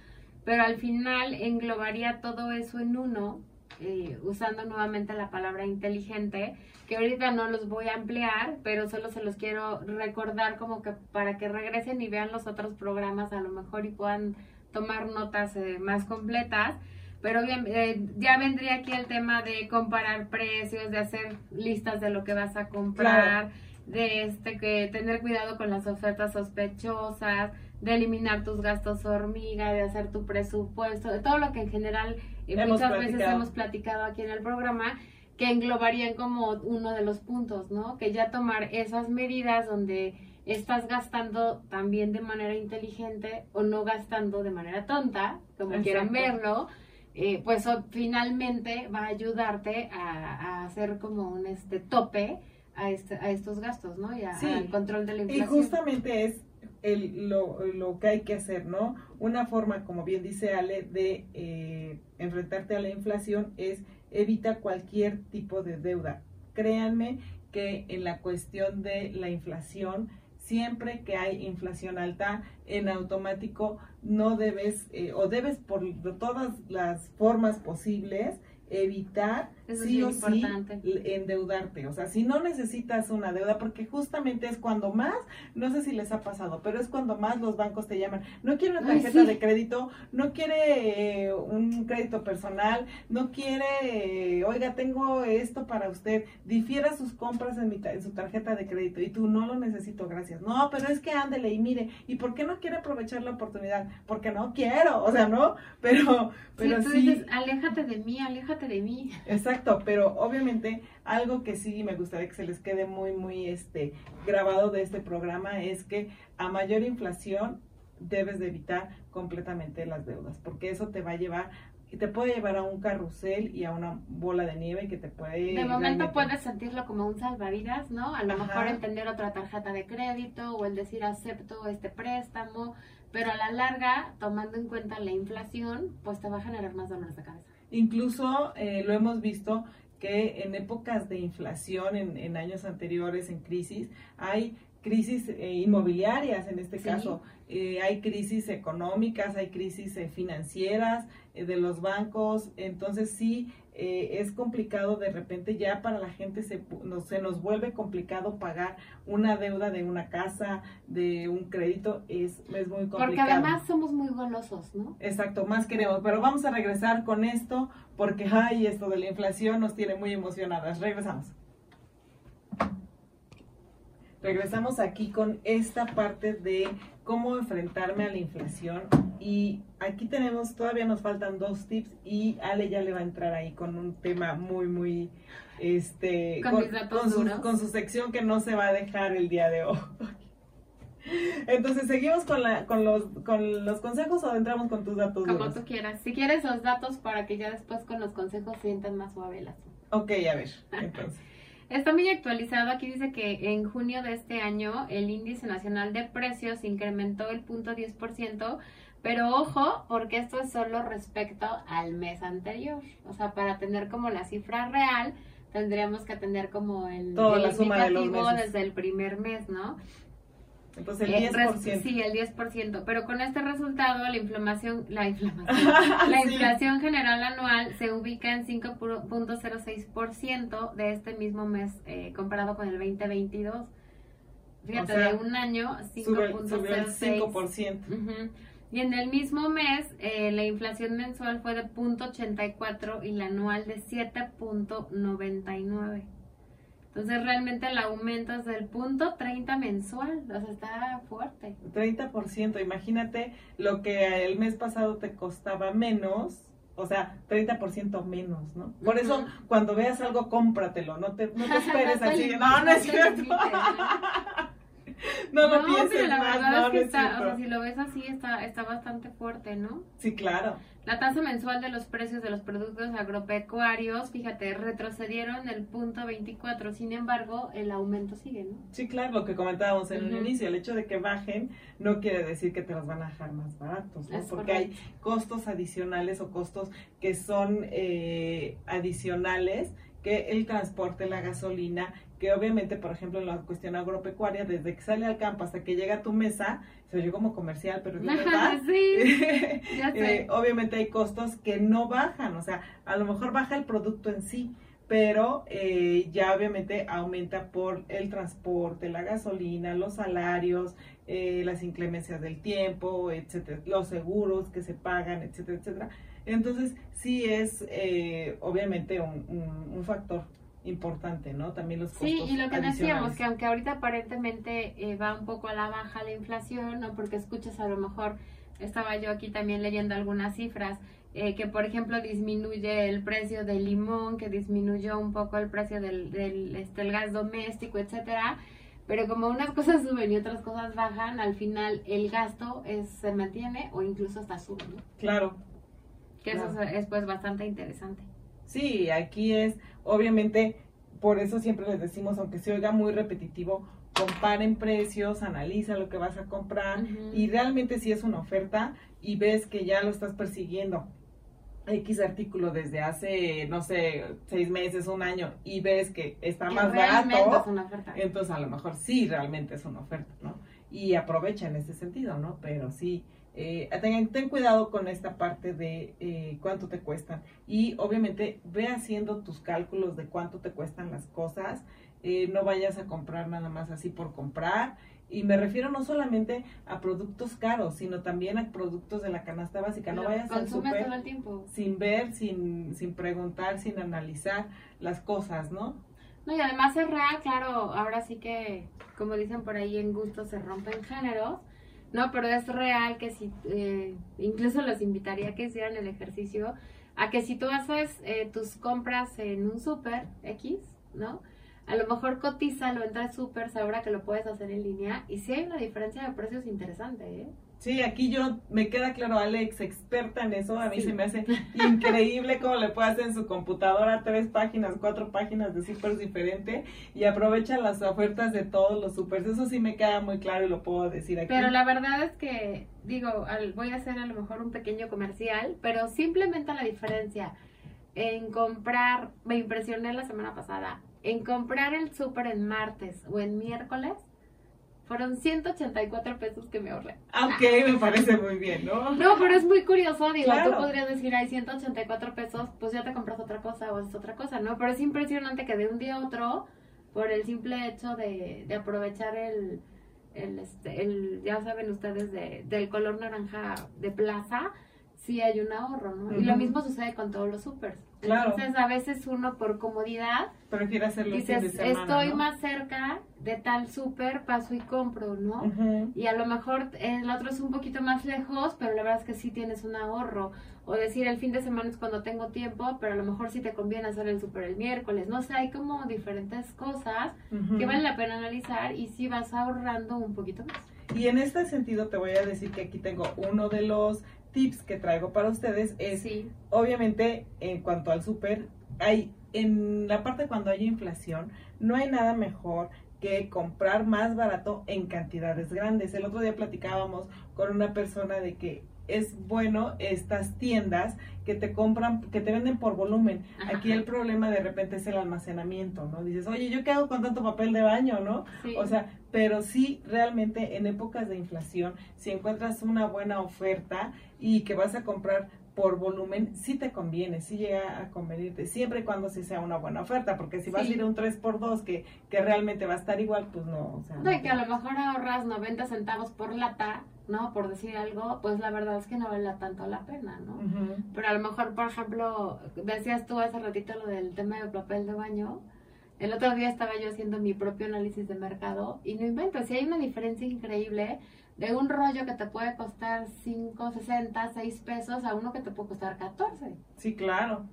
pero al final englobaría todo eso en uno, eh, usando nuevamente la palabra inteligente, que ahorita no los voy a ampliar, pero solo se los quiero recordar como que para que regresen y vean los otros programas a lo mejor y puedan tomar notas eh, más completas. Pero bien, eh, ya vendría aquí el tema de comparar precios, de hacer listas de lo que vas a comprar, de este que tener cuidado con las ofertas sospechosas, de eliminar tus gastos hormiga, de hacer tu presupuesto, de todo lo que en general Hemos muchas veces hemos platicado aquí en el programa, que englobarían como uno de los puntos, ¿no? Que ya tomar esas medidas donde estás gastando también de manera inteligente o no gastando de manera tonta, como Exacto. quieran verlo, eh, pues finalmente va a ayudarte a, a hacer como un este tope a, este, a estos gastos, ¿no? Y a- Sí. al control de la Y inflación. justamente es lo que hay que hacer, ¿no? Una forma, como bien dice Ale, de eh, enfrentarte a la inflación es evita cualquier tipo de deuda. Créanme que en la cuestión de la inflación, siempre que hay inflación alta, en automático no debes eh, o debes por todas las formas posibles evitar Eso es sí bien o sí importante. l- endeudarte. O sea, si no necesitas una deuda, porque justamente es cuando más, no sé si les ha pasado, pero es cuando más los bancos te llaman. No quiere una Ay, tarjeta sí. de crédito, no quiere eh, un crédito personal, no quiere, eh, oiga, tengo esto para usted, difiera sus compras en, mi ta- en su tarjeta de crédito y tú no lo necesito, gracias. No, pero es que ándele y mire, ¿y por qué no quiere aprovechar la oportunidad? Porque no quiero, o sea, no, pero, pero sí, tú sí. dices, aléjate de mí, aléjate de mí. Exacto, pero obviamente algo que sí me gustaría que se les quede muy, muy este grabado de este programa es que a mayor inflación debes de evitar completamente las deudas, porque eso te va a llevar y te puede llevar a un carrusel y a una bola de nieve que te puede De momento puedes sentirlo como un salvavidas, ¿no? A lo Ajá. mejor el tener otra tarjeta de crédito o el decir acepto este préstamo, pero a la larga, tomando en cuenta la inflación, pues te va a generar más dolores de cabeza. Incluso eh, lo hemos visto que en épocas de inflación, en, en años anteriores, en crisis, hay crisis eh, inmobiliarias en este caso, eh, hay crisis económicas, hay crisis eh, financieras de los bancos, entonces sí es complicado de repente ya para la gente se, no, se nos vuelve complicado pagar una deuda de una casa, de un crédito, es, es muy complicado. Porque además somos muy golosos, ¿no? Exacto, más queremos, pero vamos a regresar con esto porque, ay, esto de la inflación nos tiene muy emocionadas. Regresamos regresamos aquí con esta parte de cómo enfrentarme a la inflación y aquí tenemos, todavía nos faltan dos tips y Ale ya le va a entrar ahí con un tema muy, muy, este, con, su, con su sección que no se va a dejar el día de hoy. Entonces, ¿seguimos con, la, con, los, con los consejos o entramos con tus datos? Como tú quieras. Si quieres los datos para que ya después con los consejos sientan más suave el asunto. Ok, a ver, entonces. Está muy actualizado. Aquí dice que en junio de este año el índice nacional de precios incrementó el punto 10%, pero ojo, porque esto es solo respecto al mes anterior. O sea, para tener como la cifra real, tendríamos que tener como el, Toda la suma de los desde el primer mes, ¿no? Entonces el 10%. Eh, sí, el 10%. Pero con este resultado, la inflamación, la inflamación, la inflación general anual se ubica en 5.06% de este mismo mes eh, comparado con el 2022. Fíjate, de un año, 5.06%. Y en el mismo mes, eh, la inflación mensual fue de 0.84 y la anual de 7.99. Entonces realmente el aumento es del punto 30 mensual, o sea, está fuerte. 30%, imagínate lo que el mes pasado te costaba menos, o sea, 30% menos, ¿no? Por eso cuando veas algo, cómpratelo, no te, no te esperes así, no, no es cierto. no lo pienses la más, verdad no, es que no está, o sea, si lo ves así, está, está bastante fuerte, ¿no? Sí, claro. La tasa mensual de los precios de los productos agropecuarios, fíjate, retrocedieron el punto 24, sin embargo, el aumento sigue, ¿no? Sí, claro, lo que comentábamos en el Ujú. inicio, el hecho de que bajen no quiere decir que te los van a dejar más baratos, ¿no? Es Porque hay costos adicionales o costos que son eh, adicionales que el transporte, la gasolina, que obviamente, por ejemplo, en la cuestión agropecuaria, desde que sale al campo hasta que llega a tu mesa, se oye como comercial, pero es la verdad. sí, ya sé. Eh, obviamente hay costos que no bajan, o sea, a lo mejor baja el producto en sí, pero eh, ya obviamente aumenta por el transporte, la gasolina, los salarios, eh, las inclemencias del tiempo, etcétera, los seguros que se pagan, etcétera, etcétera. Entonces, sí es eh, obviamente un, un- un factor importante, ¿no? También los costos Sí, y lo que decíamos, que aunque ahorita aparentemente eh, va un poco a la baja la inflación, ¿no? Porque escuchas a lo mejor, estaba yo aquí también leyendo algunas cifras, eh, que por ejemplo disminuye el precio del limón, que disminuyó un poco el precio del, del este, el gas doméstico, etcétera. Pero como unas cosas suben y otras cosas bajan, al final el gasto es, se mantiene o incluso hasta sube, ¿no? Claro, Que eso es, pues bastante interesante. Sí, aquí es, obviamente, por eso siempre les decimos, aunque se oiga muy repetitivo, comparen precios, analiza lo que vas a comprar y realmente si es una oferta y ves que ya lo estás persiguiendo X artículo desde hace, no sé, seis meses, un año y ves que está Que más barato, es una oferta. entonces a lo mejor sí realmente es una oferta, ¿no? Y aprovecha en ese sentido, ¿no? Pero sí, eh, ten, ten cuidado con esta parte de eh, cuánto te cuestan y obviamente ve haciendo tus cálculos de cuánto te cuestan las cosas, eh, no vayas a comprar nada más así por comprar. Y me refiero no solamente a productos caros, sino también a productos de la canasta básica. No Lo vayas al súper todo el tiempo. sin ver, sin, sin preguntar, sin analizar las cosas, ¿no? No, y además es real, claro, ahora sí que, como dicen por ahí, en gusto se rompen géneros, ¿no? Pero es real que si, eh, incluso los invitaría a que hicieran el ejercicio, a que si tú haces eh, tus compras en un súper X, ¿no? A lo mejor cotízalo, entra al súper, sabrá que lo puedes hacer en línea, y si hay una diferencia de precios interesante, ¿eh? Sí, aquí yo, me queda claro, Alex, experta en eso, a mí Sí. se me hace increíble cómo le puede hacer en su computadora tres páginas, cuatro páginas de súper diferente y aprovecha las ofertas de todos los supers, eso sí me queda muy claro y lo puedo decir aquí. Pero la verdad es que, digo, al- voy a hacer a lo mejor un pequeño comercial, pero simplemente la diferencia en comprar, me impresioné la semana pasada, en comprar el súper en martes o en miércoles, fueron 184 pesos que me ahorré. Ok, me parece muy bien, ¿no? No, pero es muy curioso, digo, tú podrías decir, hay 184 pesos, pues ya te compras otra cosa o es otra cosa, ¿no? Pero es impresionante que de un día a otro, por el simple hecho de, de aprovechar el, el, este, el, ya saben ustedes, de, del color naranja de plaza, sí hay un ahorro, ¿no? Y lo mismo sucede con todos los supers. Entonces, a veces uno por comodidad prefiere hacerlo dices, de semana, estoy más cerca de tal súper, paso y compro, ¿no? Y a lo mejor el otro es un poquito más lejos, pero la verdad es que sí tienes un ahorro. O decir, el fin de semana es cuando tengo tiempo, pero a lo mejor sí te conviene hacer el súper el miércoles. No sé, hay como diferentes cosas que vale la pena analizar y sí vas ahorrando un poquito más. Y en este sentido te voy a decir que aquí tengo uno de los tips que traigo para ustedes es, obviamente, en cuanto al súper, hay, en la parte cuando hay inflación, no hay nada mejor que comprar más barato en cantidades grandes. El otro día platicábamos con una persona de que es bueno estas tiendas que te compran, que te venden por volumen. Aquí el problema de repente es el almacenamiento, ¿no? Dices, oye, ¿yo qué hago con tanto papel de baño, no? O sea, pero sí, realmente en épocas de inflación, si encuentras una buena oferta y que vas a comprar por volumen, sí te conviene, sí llega a convenirte, siempre y cuando sí sea una buena oferta, porque si vas a ir a un 3x2 que, que realmente va a estar igual, pues no. O sea, no, y que a lo mejor ahorras 90 centavos por lata, ¿no? Por decir algo, pues la verdad es que no vale tanto la pena, ¿no? Pero a lo mejor, por ejemplo, decías tú hace ratito lo del tema del papel de baño. El otro día estaba yo haciendo mi propio análisis de mercado y no invento, si hay una diferencia increíble de un rollo que te puede costar 5, 60, 6 pesos a uno que te puede costar 14. Sí, claro.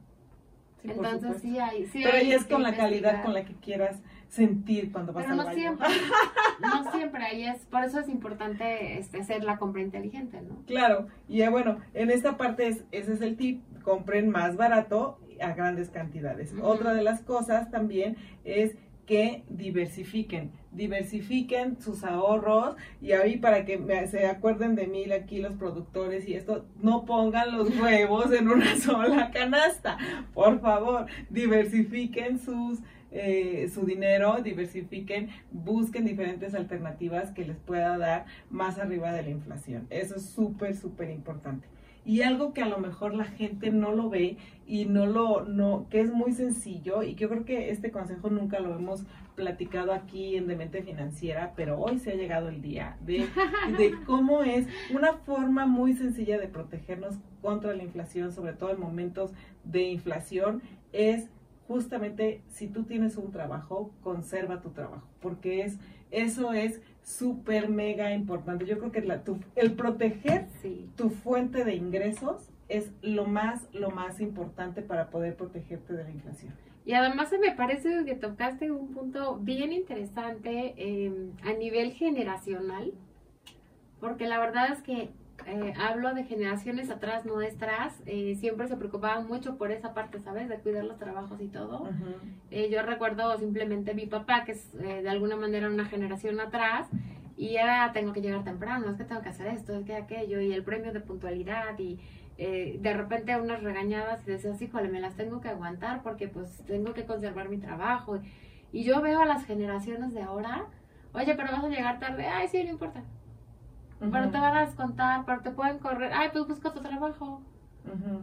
Entonces sí hay. Sí Pero ahí es con la calidad con la que quieras sentir cuando vas Pero no Siempre, no siempre, ahí es, por eso es importante este, hacer la compra inteligente, ¿no? Claro, y bueno, en esta parte es, ese es el tip, compren más barato a grandes cantidades. Otra de las cosas también es que diversifiquen, diversifiquen sus ahorros y ahí para que se acuerden de mí aquí los productores y esto, no pongan los huevos en una sola canasta, por favor, diversifiquen sus eh, su dinero, diversifiquen, busquen diferentes alternativas que les pueda dar más arriba de la inflación. Eso es súper, súper importante y algo que a lo mejor la gente no lo ve y no lo, no, que es muy sencillo y que yo creo que este consejo nunca lo hemos platicado aquí en Demente Financiera, pero hoy se ha llegado el día de, de cómo es una forma muy sencilla de protegernos contra la inflación, sobre todo en momentos de inflación, es justamente si tú tienes un trabajo, conserva tu trabajo, porque es eso es súper mega importante. Yo creo que la, el proteger tu fuente de ingresos es lo más, lo más importante para poder protegerte de la inflación. Y además me parece que tocaste un punto bien interesante em, a nivel generacional, porque la verdad es que eh, hablo de generaciones atrás nuestras, eh, siempre se preocupaban mucho por esa parte, ¿sabes? De cuidar los trabajos y todo. Eh, yo recuerdo simplemente mi papá, que es de alguna manera una generación atrás, y era, tengo que llegar temprano, es que tengo que hacer esto, es que aquello, y el premio de puntualidad, y de repente unas regañadas y decías, híjole, me las tengo que aguantar porque pues tengo que conservar mi trabajo. Y yo veo a las generaciones de ahora, oye, pero vas a llegar tarde, ay, sí, no importa pero te van a descontar, pero te pueden correr, ay, pues busca tu trabajo.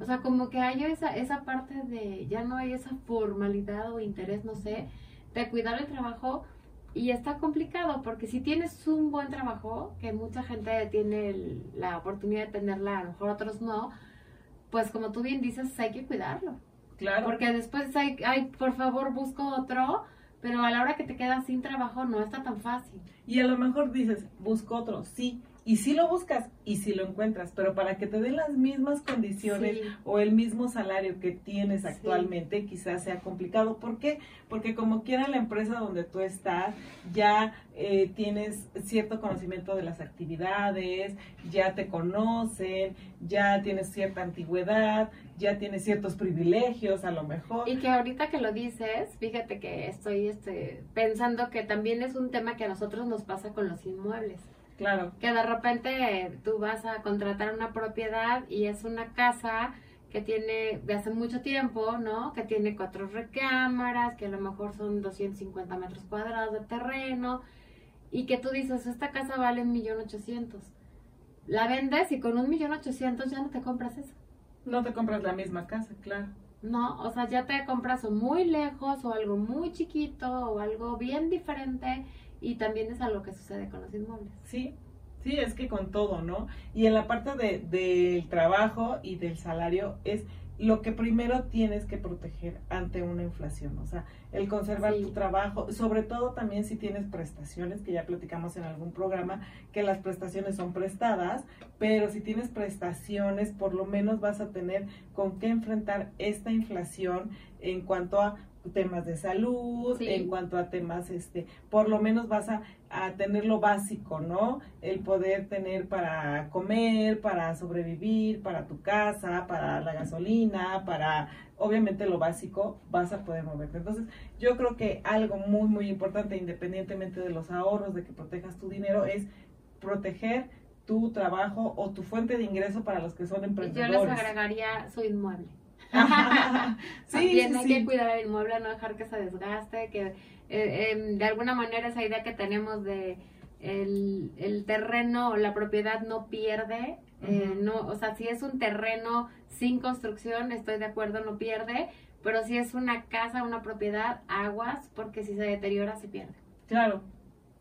O sea, como que hay esa, esa parte de, ya no hay esa formalidad o interés, no sé, de cuidar el trabajo y está complicado porque si tienes un buen trabajo, que mucha gente tiene la oportunidad de tenerla, a lo mejor otros no, pues como tú bien dices, hay que cuidarlo. Claro. Porque después hay, ay, por favor, busco otro, pero a la hora que te quedas sin trabajo no está tan fácil. Y a lo mejor dices, busco otro, sí, y si lo buscas y si lo encuentras, pero para que te den las mismas condiciones o el mismo salario que tienes actualmente, quizás sea complicado. ¿Por qué? Porque como quiera la empresa donde tú estás, ya eh, tienes cierto conocimiento de las actividades, ya te conocen, ya tienes cierta antigüedad, ya tienes ciertos privilegios a lo mejor. Y que ahorita que lo dices, fíjate que estoy este, pensando que también es un tema que a nosotros nos pasa con los inmuebles. Claro. Que de repente tú vas a contratar una propiedad y es una casa que tiene de hace mucho tiempo, ¿no? Que tiene cuatro recámaras, que a lo mejor son 250 metros cuadrados de terreno, y que tú dices, esta casa vale un millón ochocientos. La vendes y con un millón ochocientos ya no te compras eso. No te compras la misma casa, claro. No, o sea, ya te compras o muy lejos o algo muy chiquito o algo bien diferente y también es algo que sucede con los inmuebles. Sí, Sí, es que con todo, ¿no? Y en la parte de, del trabajo y del salario es lo que primero tienes que proteger ante una inflación, o sea, el conservar tu trabajo, sobre todo también si tienes prestaciones, que ya platicamos en algún programa, que las prestaciones son prestadas, pero si tienes prestaciones, por lo menos vas a tener con qué enfrentar esta inflación en cuanto a temas de salud, en cuanto a temas, este, por lo menos vas a, a, tener lo básico, ¿no? El poder tener para comer, para sobrevivir, para tu casa, para la gasolina, para, obviamente lo básico, vas a poder moverte. Entonces, yo creo que algo muy, muy importante, independientemente de los ahorros, de que protejas tu dinero, es proteger tu trabajo o tu fuente de ingreso para los que son emprendedores. Yo les agregaría su inmueble. Sí, También hay que cuidar el inmueble, no dejar que se desgaste, que eh, em, de alguna manera esa idea que tenemos de el, terreno o la propiedad no pierde, eh, no, o sea, si es un terreno sin construcción, estoy de acuerdo, no pierde, pero si es una casa, una propiedad, aguas, porque si se deteriora, se pierde. Claro,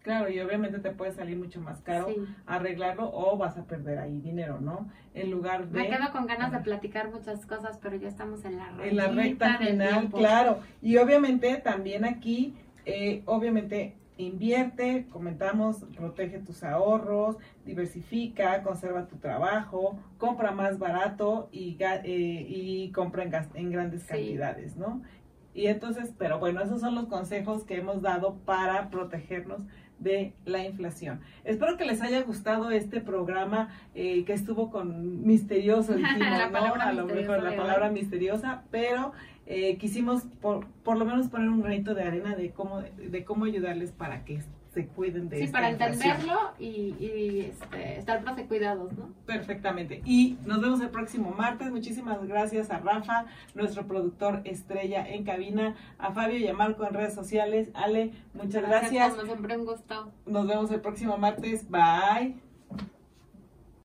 Claro, y obviamente te puede salir mucho más caro arreglarlo o vas a perder ahí dinero, ¿no? En lugar de... Me quedo con ganas de platicar muchas cosas, pero ya estamos en la recta. En la recta final, claro. Y obviamente también aquí, eh, obviamente invierte, comentamos, protege tus ahorros, diversifica, conserva tu trabajo, compra más barato y, eh, y compra en, en grandes cantidades, ¿no? Y entonces, pero bueno, esos son los consejos que hemos dado para protegernos de la inflación. Espero que les haya gustado este programa eh, que estuvo con misterioso, dijimos, la palabra A lo mejor la palabra misteriosa, pero eh, quisimos por, por lo menos poner un granito de arena de cómo, de cómo ayudarles para que se cuiden de Sí, para entenderlo y, y este, estar más de cuidados, ¿no? Perfectamente. Y nos vemos el próximo martes. Muchísimas gracias a Rafa, nuestro productor estrella en cabina, a Fabio y a Marco en redes sociales. Ale, muchas gracias. gracias. siempre un gusto. Nos vemos el próximo martes. Bye.